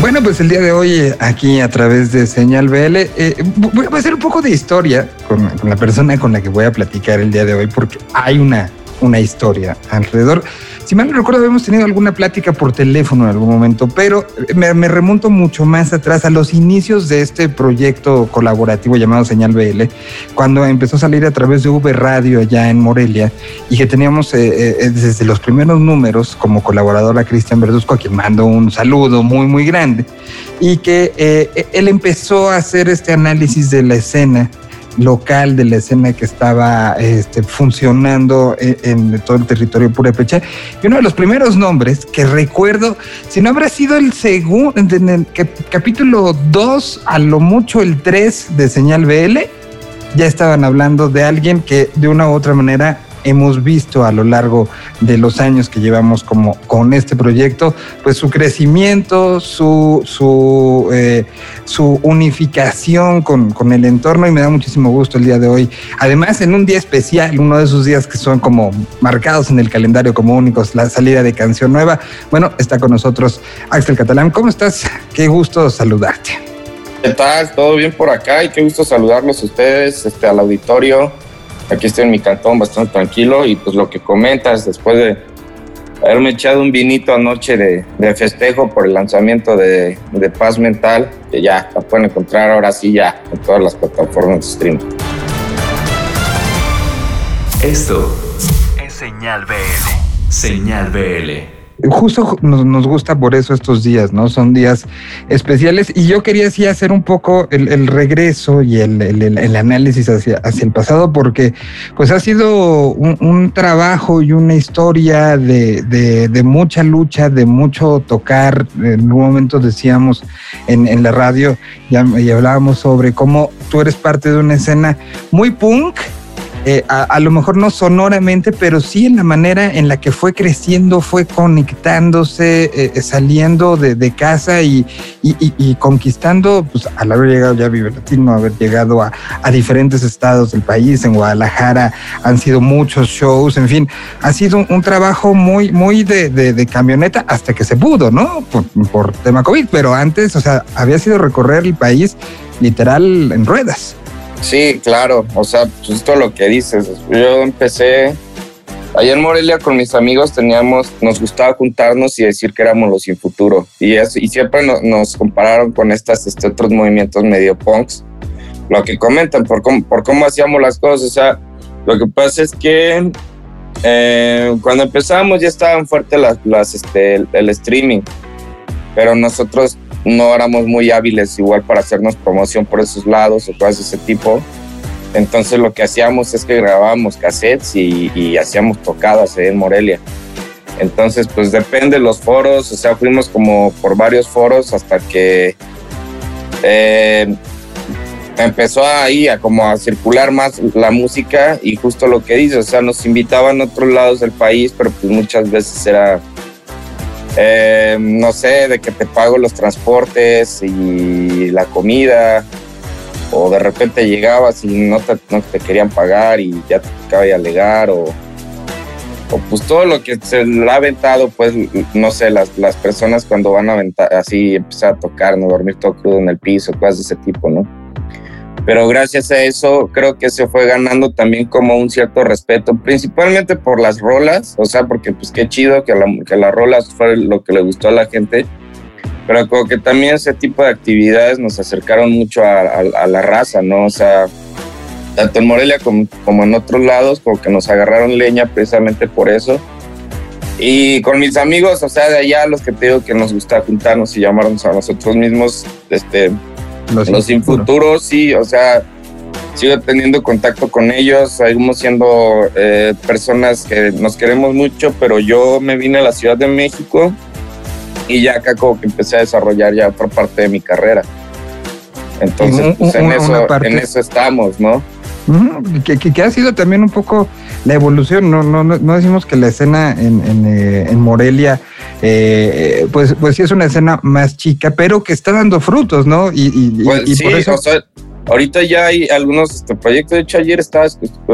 Bueno, pues el día de hoy eh, aquí a través de Señal BL eh, voy a hacer un poco de historia con, con, la persona con la que voy a platicar el día de hoy porque hay una, una historia alrededor. Si mal no recuerdo, habíamos tenido alguna plática por teléfono en algún momento, pero me, me, remonto mucho más atrás a los inicios de este proyecto colaborativo llamado Señal BL, cuando empezó a salir a través de V Radio allá en Morelia y que teníamos eh, eh, desde los primeros números como colaborador a Cristian Verduzco, a quien mando un saludo muy, muy grande, y que eh, él empezó a hacer este análisis de la escena local de la escena que estaba este, funcionando en, en, todo el territorio purépecha. Y uno de los primeros nombres que recuerdo, si no habrá sido el segundo, en el capítulo 2, a lo mucho el 3 de Señal BL, ya estaban hablando de alguien que de una u otra manera hemos visto a lo largo de los años que llevamos como con este proyecto, pues su crecimiento, su, su, eh, su unificación con, con, el entorno y me da muchísimo gusto el día de hoy. Además, en un día especial, uno de esos días que son como marcados en el calendario como únicos, la salida de canción nueva. Bueno, está con nosotros Axel Catalán. ¿Cómo estás? Qué gusto saludarte. ¿Qué tal? ¿Todo bien por acá? Y qué gusto saludarlos a ustedes, este, al auditorio aquí estoy en mi cantón bastante tranquilo y pues lo que comentas después de haberme echado un vinito anoche de, festejo por el lanzamiento de, de, Paz Mental, que ya la pueden encontrar ahora sí ya en todas las plataformas de streaming. Esto es Señal BL. Señal BL justo nos, nos, gusta por eso estos días, ¿no? Son días especiales y yo quería así hacer un poco el, regreso y el, el, análisis hacia, hacia el pasado porque pues ha sido un, un trabajo y una historia de, de, de, mucha lucha, de mucho tocar. En un momento decíamos en, en la radio ya, y hablábamos sobre cómo tú eres parte de una escena muy punk, eh, a, a, lo mejor no sonoramente, pero sí en la manera en la que fue creciendo, fue conectándose, eh, saliendo de, casa y, conquistando, pues al haber llegado ya a Vive haber llegado a, diferentes estados del país, en Guadalajara han sido muchos shows, en fin, ha sido un, trabajo muy, muy de, de, de, camioneta hasta que se pudo, ¿no? Por tema COVID, pero antes, o sea, había sido recorrer el país literal en ruedas. Sí, claro, o sea, justo lo que dices. Yo empecé allá en Morelia con mis amigos, teníamos, nos gustaba juntarnos y decir que éramos los sin futuro. Y, y siempre no, nos compararon con estas, este, otros movimientos medio punks. Lo que comentan, por cómo, por cómo hacíamos las cosas. O sea, lo que pasa es que eh, cuando empezamos ya estaban fuertes las, las, este, el, el streaming, pero nosotros no éramos muy hábiles igual para hacernos promoción por esos lados o cosas de ese tipo. Entonces lo que hacíamos es que grabábamos cassettes y, hacíamos tocadas en Morelia. Entonces pues depende de los foros, o sea, fuimos como por varios foros hasta que eh, empezó ahí a como a circular más la música y justo lo que dice, o sea, nos invitaban a otros lados del país, pero pues muchas veces era eh, no sé, de que te pago los transportes y la comida, o de repente llegabas y no te, querían pagar y ya te tocaba alegar, o, o, pues todo lo que se le ha aventado, pues no sé, las, las personas cuando van a aventar así, empezar a tocar, no dormir todo crudo en el piso, cosas de ese tipo, ¿no? Pero gracias a eso creo que se fue ganando también como un cierto respeto, principalmente por las rolas, o sea, porque pues qué chido que, la, que las rolas fue lo que le gustó a la gente, pero como que también ese tipo de actividades nos acercaron mucho a, a, a la raza, ¿no? O sea, tanto en Morelia como, como, en otros lados, como que nos agarraron leña precisamente por eso. Y con mis amigos, o sea, de allá, los que te digo que nos gusta juntarnos y llamarnos a nosotros mismos, este, los, los sin futuro, sí, o sea, sigo teniendo contacto con ellos, seguimos siendo eh, personas que nos queremos mucho, pero yo me vine a la Ciudad de México y ya acá como que empecé a desarrollar ya otra parte de mi carrera. Entonces, pues en, eso, en eso estamos, ¿no? Que, que, que, ha sido también un poco la evolución, no, no, no decimos que la escena en, en, eh, en Morelia, eh, pues, pues sí es una escena más chica, pero que está dando frutos, ¿no? Y, y, pues y sí, por eso... o sea, Ahorita ya hay algunos este, proyectos. De hecho, ayer estaba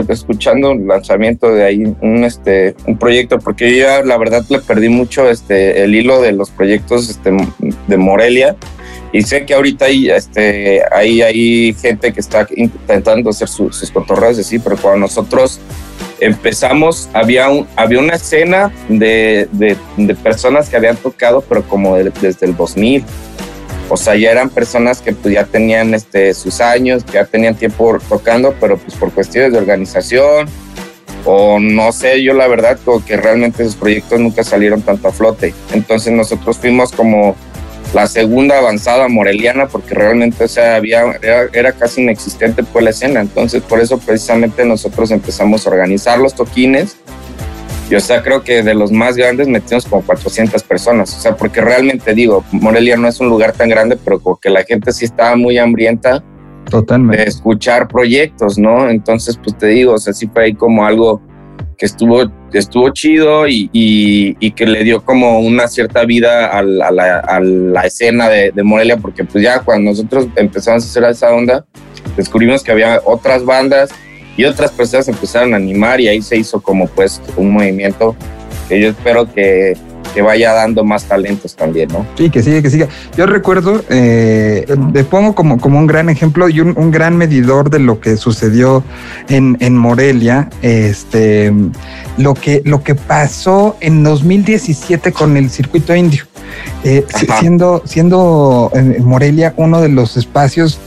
escuchando un lanzamiento de ahí, un, este, un proyecto, porque yo ya la verdad le perdí mucho este, el hilo de los proyectos este, de Morelia. Y sé que ahorita hay, este, hay, hay gente que está intentando hacer sus cotorreos así, pero cuando nosotros empezamos, había, un, había una escena de, de, de personas que habían tocado, pero como desde el 2000 o sea, ya eran personas que pues ya tenían este, sus años, que ya tenían tiempo tocando, pero pues por cuestiones de organización o no sé, yo la verdad como que realmente esos proyectos nunca salieron tanto a flote. Entonces nosotros fuimos como la segunda avanzada moreliana porque realmente o sea, había, era, era, casi inexistente pues la escena. Entonces por eso precisamente nosotros empezamos a organizar los toquines y o sea, creo que de los más grandes metimos como 400 personas. O sea, porque realmente digo, Morelia no es un lugar tan grande, pero como que la gente sí estaba muy hambrienta Totalmente. de escuchar proyectos, ¿no? Entonces, pues te digo, o sea, sí fue ahí como algo estuvo, estuvo chido y, y, que le dio como una cierta vida a la, a la, escena de, de, Morelia, porque pues ya cuando nosotros empezamos a hacer esa onda, descubrimos que había otras bandas y otras personas empezaron a animar y ahí se hizo como pues un movimiento que yo espero que, que vaya dando más talentos también, ¿no? Sí, que siga, que siga. Yo recuerdo, eh, le pongo como, como un gran ejemplo y un, un gran medidor de lo que sucedió en, en, Morelia, este, lo que, lo que pasó en 2017 con el circuito indio. Eh, siendo, siendo en Morelia uno de los espacios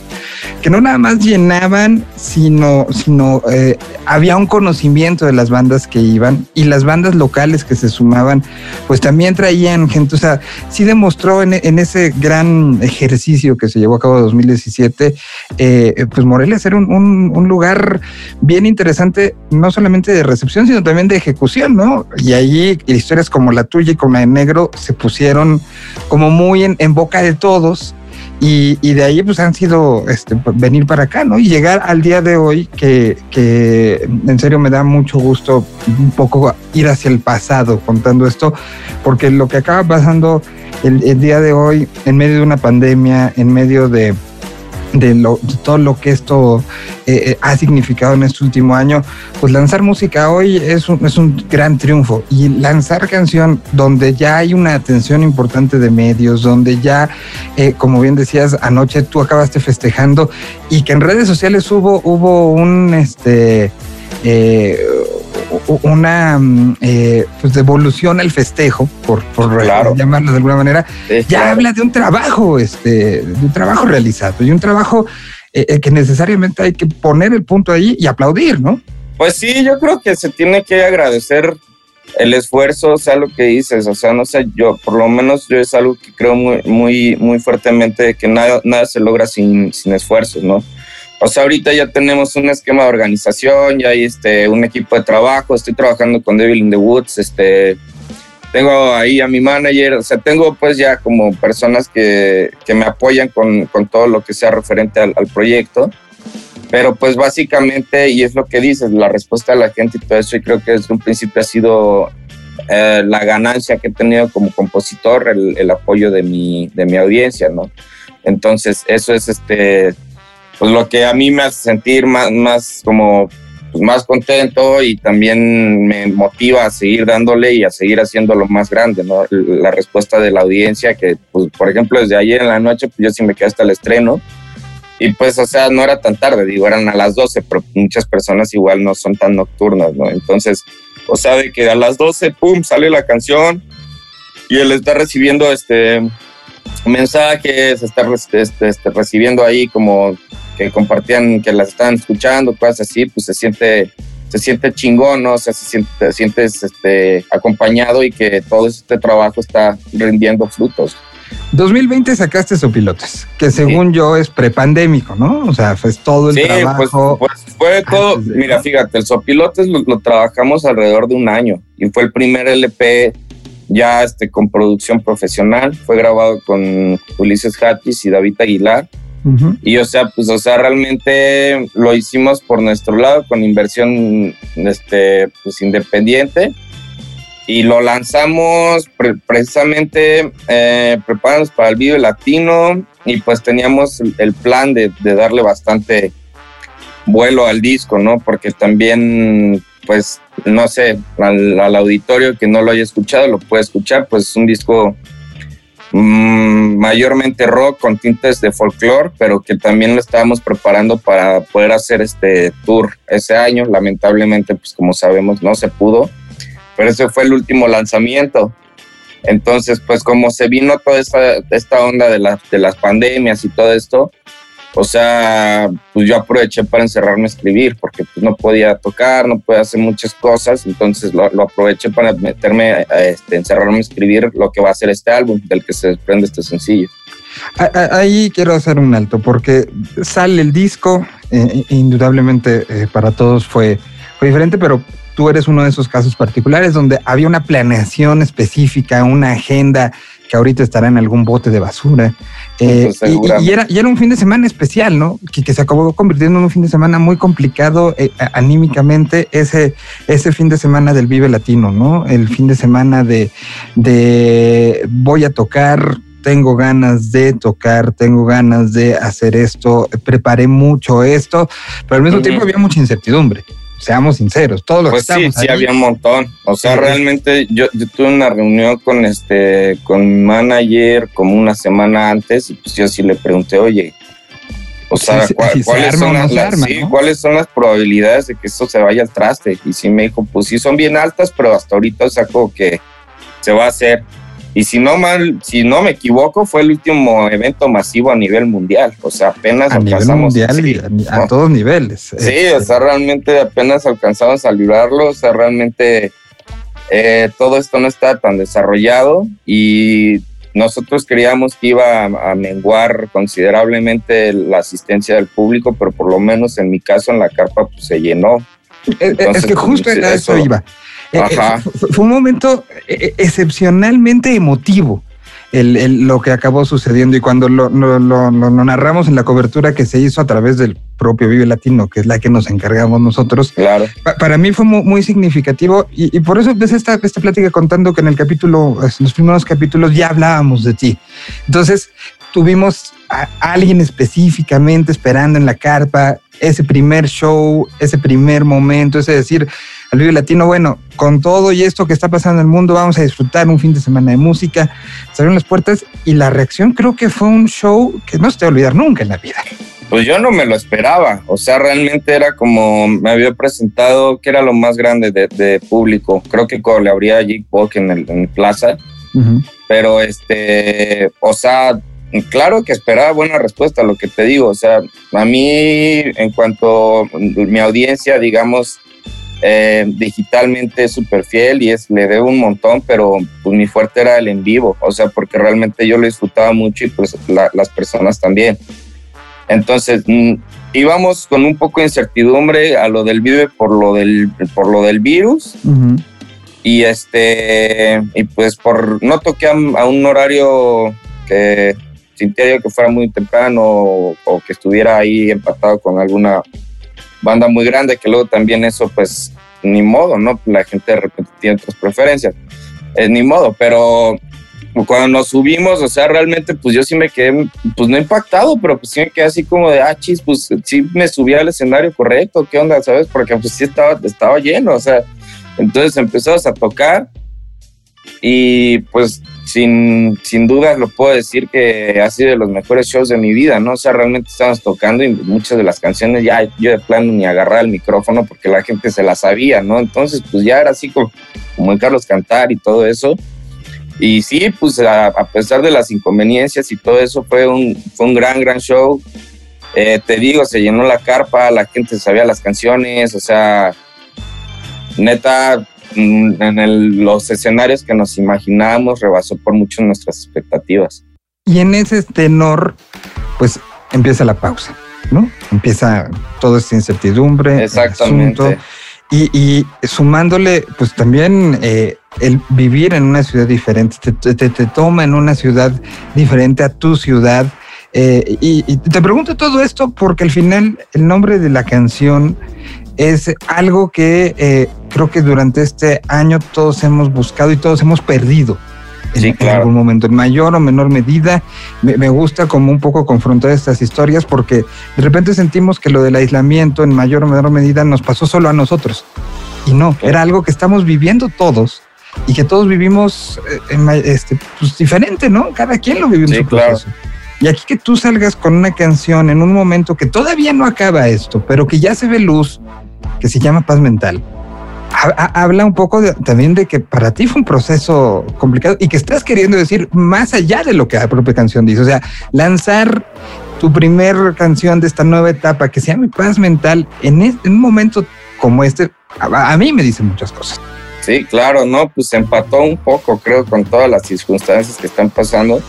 que no nada más llenaban, sino, sino eh, había un conocimiento de las bandas que iban y las bandas locales que se sumaban, pues también traían gente, o sea, sí demostró en, ese gran ejercicio que se llevó a cabo en 2017, eh, pues Morelia ser un, un, lugar bien interesante, no solamente de recepción, sino también de ejecución, ¿no? Y ahí historias como la tuya y como la de Negro se pusieron como muy en boca de todos y, y, de ahí pues han sido este, venir para acá, ¿no? Y llegar al día de hoy que, que en serio me da mucho gusto un poco ir hacia el pasado contando esto, porque lo que acaba pasando el, el día de hoy en medio de una pandemia, en medio de de, lo, de todo lo que esto eh, ha significado en este último año, pues lanzar música hoy es un, es un gran triunfo. Y lanzar canción donde ya hay una atención importante de medios, donde ya, eh, como bien decías, anoche tú acabaste festejando y que en redes sociales hubo, hubo un, este, eh, una eh, pues devolución al festejo, por, por claro. llamarlo de alguna manera, sí, ya claro. habla de un trabajo, este, de un trabajo realizado y un trabajo eh, que necesariamente hay que poner el punto ahí y aplaudir, ¿no? Pues sí, yo creo que se tiene que agradecer el esfuerzo, o sea, lo que dices, o sea, no sé, yo, por lo menos yo es algo que creo muy, muy, muy fuertemente que nada, nada se logra sin, sin esfuerzo, ¿no? O sea, ahorita ya tenemos un esquema de organización, ya hay este, un equipo de trabajo, estoy trabajando con Devil in the Woods, este, tengo ahí a mi manager, o sea, tengo pues ya como personas que, que me apoyan con, con, todo lo que sea referente al, al, proyecto, pero pues básicamente, y es lo que dices, la respuesta de la gente y todo eso, y creo que desde un principio ha sido eh, la ganancia que he tenido como compositor, el, el apoyo de mi, de mi audiencia, ¿no? Entonces, eso es este pues lo que a mí me hace sentir más, más como pues más contento y también me motiva a seguir dándole y a seguir haciéndolo más grande, ¿no? La respuesta de la audiencia que, pues, por ejemplo, desde ayer en la noche, pues yo sí me quedé hasta el estreno y pues, o sea, no era tan tarde, digo, eran a las 12, pero muchas personas igual no son tan nocturnas, ¿no? Entonces, o sea, de que a las 12, pum, sale la canción y él está recibiendo este mensajes, está este, este, recibiendo ahí como que compartían, que las estaban escuchando, cosas así, pues se siente, se siente chingón, ¿no? O sea, se siente, te sientes este, acompañado y que todo este trabajo está rindiendo frutos. 2020 sacaste Sopilotes, que según sí. yo es prepandémico, ¿no? O sea, fue todo el sí, trabajo. Pues, pues fue todo. Mira, fíjate, el Sopilotes lo, lo, trabajamos alrededor de un año y fue el primer LP ya este, con producción profesional. Fue grabado con Ulises Hattis y David Aguilar. Y o sea, pues, o sea, realmente lo hicimos por nuestro lado con inversión, este, pues, independiente. y lo lanzamos precisamente eh, para el video latino y pues teníamos el, plan de, darle bastante vuelo al disco, ¿no? Porque también, pues, no sé, al, auditorio que no lo haya escuchado lo puede escuchar, pues es un disco Mm, mayormente rock con tintes de folclore, pero que también lo estábamos preparando para poder hacer este tour ese año. Lamentablemente, pues como sabemos, no se pudo, pero ese fue el último lanzamiento. Entonces, pues como se vino toda esta, esta onda de, de las pandemias y todo esto, o sea, pues yo aproveché para encerrarme a escribir, porque pues no podía tocar, no podía hacer muchas cosas, entonces lo, aproveché para meterme, a, este, encerrarme a escribir lo que va a ser este álbum, del que se desprende este sencillo. Ahí quiero hacer un alto, porque sale el disco, eh, indudablemente eh, para todos fue diferente, pero tú eres uno de esos casos particulares donde había una planeación específica, una agenda que ahorita estará en algún bote de basura. Eh, y, era, y, era, un fin de semana especial, ¿no? Que, que, se acabó convirtiendo en un fin de semana muy complicado eh, anímicamente, ese, ese fin de semana del Vive Latino, ¿no? El fin de semana de, de voy a tocar, tengo ganas de tocar, tengo ganas de hacer esto, preparé mucho esto, pero al mismo tiempo había mucha incertidumbre seamos sinceros, todos los pues que sí, sí había un montón. O sea, realmente yo, yo, tuve una reunión con este, con mi manager como una semana antes y pues yo sí le pregunté, oye, o sea, ¿cuáles, son las, ¿cuáles son las probabilidades de que esto se vaya al traste? Y sí me dijo, pues sí son bien altas, pero hasta ahorita saco que se va a hacer. Y si no mal, si no me equivoco, fue el último evento masivo a nivel mundial. O sea, apenas a alcanzamos mundial a, todos niveles. Sí, o este. sea, realmente apenas alcanzamos a librarlo. O sea, realmente eh, todo esto no está tan desarrollado y nosotros creíamos que iba a, menguar considerablemente la asistencia del público, pero por lo menos en mi caso en la carpa pues, se llenó. es que justo pues, eso iba. Eh, eh, fue un momento eh, excepcionalmente emotivo. lo que acabó sucediendo y cuando lo, narramos en la cobertura que se hizo a través del propio Vive Latino, que es la que nos encargamos nosotros, claro. para mí fue muy, significativo y, por eso empecé esta, esta plática contando que en el capítulo, en los primeros capítulos ya hablábamos de ti. Entonces tuvimos a alguien específicamente esperando en la carpa, ese primer show, ese primer momento, ese decir, al Vive Latino, bueno, con todo y esto que está pasando en el mundo, vamos a disfrutar un fin de semana de música. Salieron las puertas y la reacción creo que fue un show que no se te va a olvidar nunca en la vida. Pues yo no me lo esperaba, o sea, realmente era como me había presentado que era lo más grande de, público. Creo que le habría allí en el, en Plaza, pero este, o sea, claro que esperaba buena respuesta a lo que te digo. O sea, a mí, en cuanto mi audiencia, digamos, eh, digitalmente es súper fiel y es, le debo un montón, pero pues mi fuerte era el en vivo, o sea, porque realmente yo lo disfrutaba mucho y pues las personas también. Entonces, mm, íbamos con un poco de incertidumbre a lo del vive por lo del, por lo del virus. Y este, y pues por no toqué a, un horario que sintiera que fuera muy temprano o, o que estuviera ahí empatado con alguna banda muy grande, que luego también eso, pues, ni modo, ¿no? La gente de repente tiene otras preferencias. Es ni modo, pero cuando nos subimos, o sea, realmente, pues yo sí me quedé, pues no impactado, pero pues sí me quedé así como de, ah, chis, pues sí me subí al escenario correcto, ¿qué onda, sabes? Porque pues sí estaba, estaba lleno, o sea, entonces empezamos a tocar y pues sin, sin dudas lo puedo decir que ha sido de los mejores shows de mi vida, ¿no? O sea, realmente estábamos tocando y muchas de las canciones ya yo de plano ni agarraba el micrófono porque la gente se la sabía, ¿no? Entonces, pues ya era así como, como en Carlos Cantar y todo eso. Y sí, pues a, pesar de las inconveniencias y todo eso, fue un, fue un gran, gran show. Eh, te digo, se llenó la carpa, la gente sabía las canciones, o sea, neta, Mm, en los escenarios que nos imaginábamos rebasó por mucho nuestras expectativas. Y en ese tenor, pues empieza la pausa, ¿no? Empieza toda esta incertidumbre. Exactamente. Y, sumándole, pues también eh, el vivir en una ciudad diferente, te, te, toma en una ciudad diferente a tu ciudad. Eh, y, y, te pregunto todo esto porque al final el nombre de la canción es algo que, eh, creo que durante este año todos hemos buscado y todos hemos perdido. En, algún momento, en mayor o menor medida, me, gusta como un poco confrontar estas historias porque de repente sentimos que lo del aislamiento en mayor o menor medida nos pasó solo a nosotros. Y no, era algo que estamos viviendo todos y que todos vivimos eh, este, pues, diferente, ¿no? Cada quien lo vive en su proceso. Y aquí que tú salgas con una canción en un momento que todavía no acaba esto, pero que ya se ve luz, que se llama Paz Mental, habla un poco también de que para ti fue un proceso complicado y que estás queriendo decir más allá de lo que la propia canción dice. O sea, lanzar tu primer canción de esta nueva etapa que se llama Paz Mental en, un momento como este, a, a mí me dice muchas cosas. Sí, claro, no, pues empató un poco, creo, con todas las circunstancias que están pasando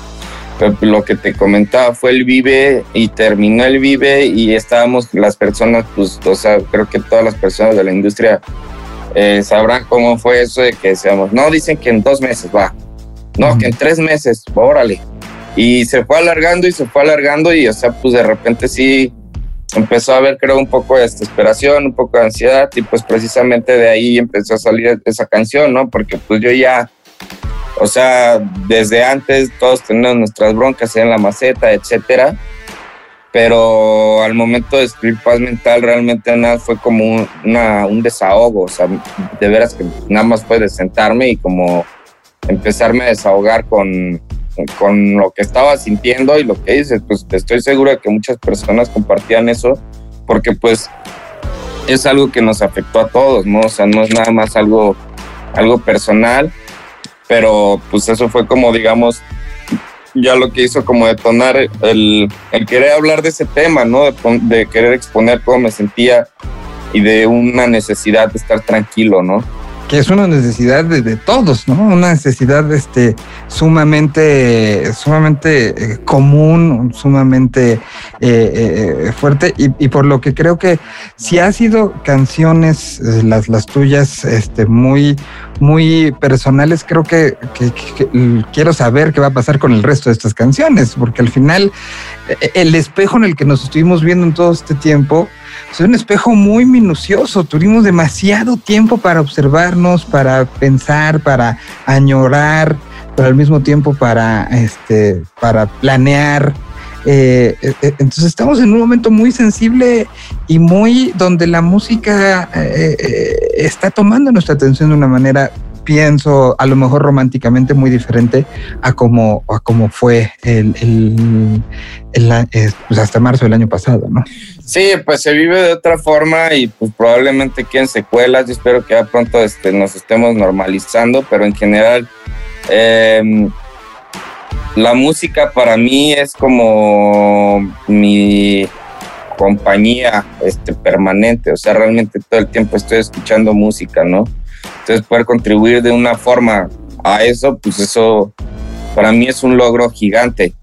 lo que te comentaba fue el Vive y terminó el Vive y estábamos las personas, pues, o sea, creo que todas las personas de la industria eh, sabrán cómo fue eso de que decíamos, no, dicen que en dos meses va, no, que en tres meses, órale. Y se fue alargando y se fue alargando y, o sea, pues de repente sí empezó a haber, creo, un poco de desesperación, un poco de ansiedad y pues precisamente de ahí empezó a salir esa canción, ¿no? Porque pues yo ya o sea, desde antes todos tenemos nuestras broncas en la maceta, etcétera. Pero al momento de escribir paz mental, realmente nada fue como un, un desahogo. O sea, de veras que nada más fue de sentarme y como empezarme a desahogar con, con lo que estaba sintiendo y lo que dices. Pues estoy seguro que muchas personas compartían eso, porque pues es algo que nos afectó a todos, ¿no? O sea, no es nada más algo, algo personal pero pues eso fue como, digamos, ya lo que hizo como detonar el, el querer hablar de ese tema, ¿no? De, de, querer exponer cómo me sentía y de una necesidad de estar tranquilo, ¿no? Que es una necesidad de, todos, ¿no? Una necesidad este, sumamente, sumamente eh, común, sumamente eh, eh, fuerte y, por lo que creo que si ha sido canciones, las, las tuyas, este, muy, muy personales, creo que, quiero saber qué va a pasar con el resto de estas canciones, porque al final el espejo en el que nos estuvimos viendo en todo este tiempo, es un espejo muy minucioso. Tuvimos demasiado tiempo para observarnos, para pensar, para añorar, pero al mismo tiempo para, este, para planear. Eh, eh, eh, entonces estamos en un momento muy sensible y muy donde la música está tomando nuestra atención de una manera pienso a lo mejor románticamente muy diferente a como, a como fue el, pues hasta marzo del año pasado, ¿no? Sí, pues se vive de otra forma y pues probablemente queden secuelas. Yo espero que ya pronto este, nos estemos normalizando, pero en general em, la música para mí es como mi compañía este, permanente, o sea, realmente todo el tiempo estoy escuchando música, ¿no? Entonces poder contribuir de una forma a eso, pues eso para mí es un logro gigante.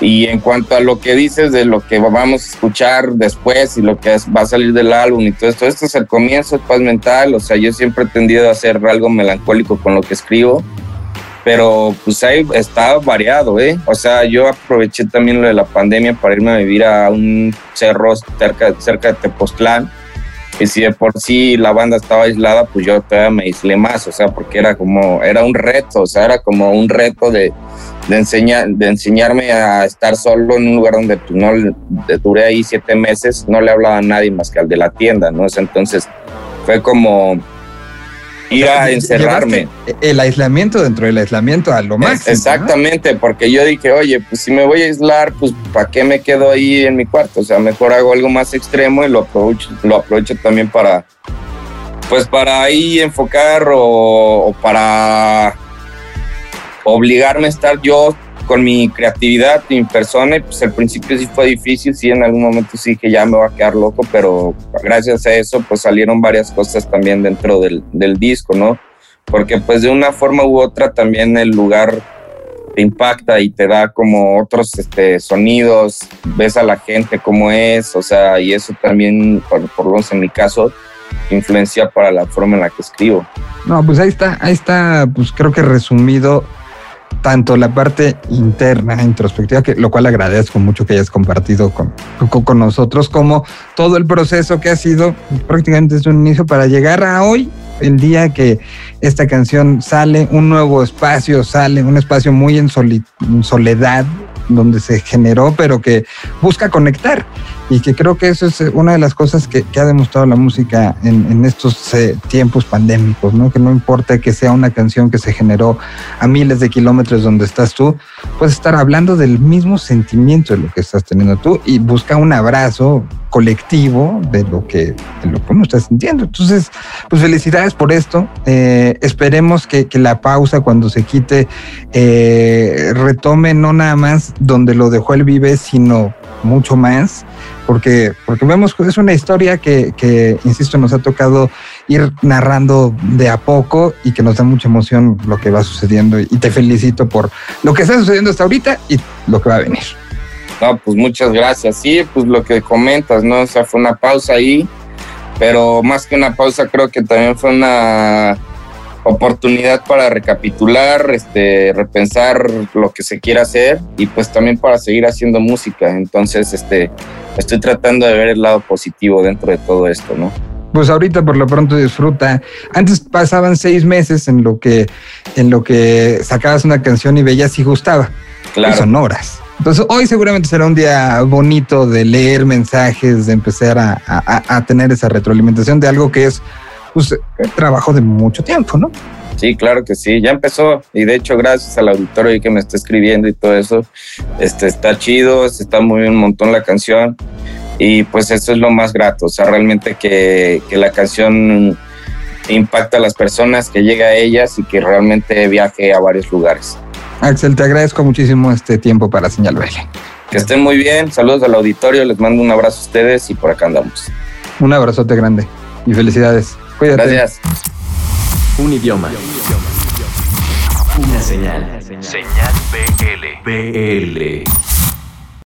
Y en cuanto a lo que dices de lo que vamos a escuchar después y lo que va a salir del álbum y todo esto, esto es el comienzo de Paz Mental, o sea, yo siempre he tendido a hacer algo melancólico con lo que escribo, pero pues ahí está variado, ¿eh? O sea, yo aproveché también lo de la pandemia para irme a vivir a un cerro cerca, cerca de Tepoztlán, y si de por sí la banda estaba aislada, pues yo todavía me aislé más, o sea, porque era como, era un reto, o sea, era como un reto de de, enseñar, de enseñarme a estar solo en un lugar donde pues, no duré ahí siete meses, no le hablaba a nadie más que al de la tienda, ¿no? Entonces fue como ir a encerrarme. El aislamiento dentro del aislamiento a lo máximo. Exactamente, porque yo dije, oye, pues si me voy a aislar, pues ¿para qué me quedo ahí en mi cuarto? O sea, mejor hago algo más extremo y lo aprovecho, lo aprovecho también para, pues para ahí enfocar o para obligarme a estar yo con mi creatividad, mi persona, y pues al principio sí fue difícil, sí, en algún momento sí que ya me va a quedar loco, pero gracias a eso pues salieron varias cosas también dentro del, del disco, ¿no? Porque pues de una forma u otra también el lugar te impacta y te da como otros este, sonidos, ves a la gente cómo es, o sea, y eso también, por, por lo menos en mi caso, influencia para la forma en la que escribo. No, pues ahí está, ahí está, pues creo que resumido tanto la parte interna, introspectiva, que, lo cual agradezco mucho que hayas compartido con, con, nosotros, como todo el proceso que ha sido prácticamente desde un inicio para llegar a hoy el día que esta canción sale, un nuevo espacio sale, un espacio muy en, en soledad, donde se generó, pero que busca conectar y que creo que eso es eh, una de las cosas que, ha demostrado la música en, estos eh, tiempos pandémicos, ¿no? Que no importa que sea una canción que se generó a miles de kilómetros donde estás tú, puedes estar hablando del mismo sentimiento de lo que estás teniendo tú y busca un abrazo colectivo de lo que, de lo que uno está sintiendo. Entonces, pues felicidades por esto. Eh, esperemos que, que, la pausa cuando se quite retome no nada más donde lo dejó el Vive, sino mucho más porque, porque vemos que es una historia que, que, insisto, nos ha tocado ir narrando de a poco y que nos da mucha emoción lo que va sucediendo. Y te felicito por lo que está sucediendo hasta ahorita y lo que va a venir. No, pues muchas gracias. Sí, pues lo que comentas, ¿no? O sea, fue una pausa ahí, pero más que una pausa, creo que también fue una oportunidad para recapitular, este, repensar lo que se quiere hacer y pues también para seguir haciendo música. Entonces, este, estoy tratando de ver el lado positivo dentro de todo esto, ¿no? Pues ahorita por lo pronto disfruta. Antes pasaban seis meses en lo que, en lo que sacabas una canción y veías si gustaba. Claro. son horas. Entonces hoy seguramente será un día bonito de leer mensajes, de empezar a, a tener esa retroalimentación de algo que es pues, trabajo de mucho tiempo, ¿no? Sí, claro que sí, ya empezó y de hecho gracias al auditorio que me está escribiendo y todo eso, este, está chido, está moviendo un montón la canción y pues eso es lo más grato, o sea, realmente que, que la canción impacta a las personas, que llegue a ellas y que realmente viaje a varios lugares. Axel, te agradezco muchísimo este tiempo para Señal BL. Que estén muy bien, saludos al auditorio, les mando un abrazo a ustedes y por acá andamos. Un abrazote grande y felicidades. Cuídate. Gracias. Un idioma. Una señal. Señal BL. BL.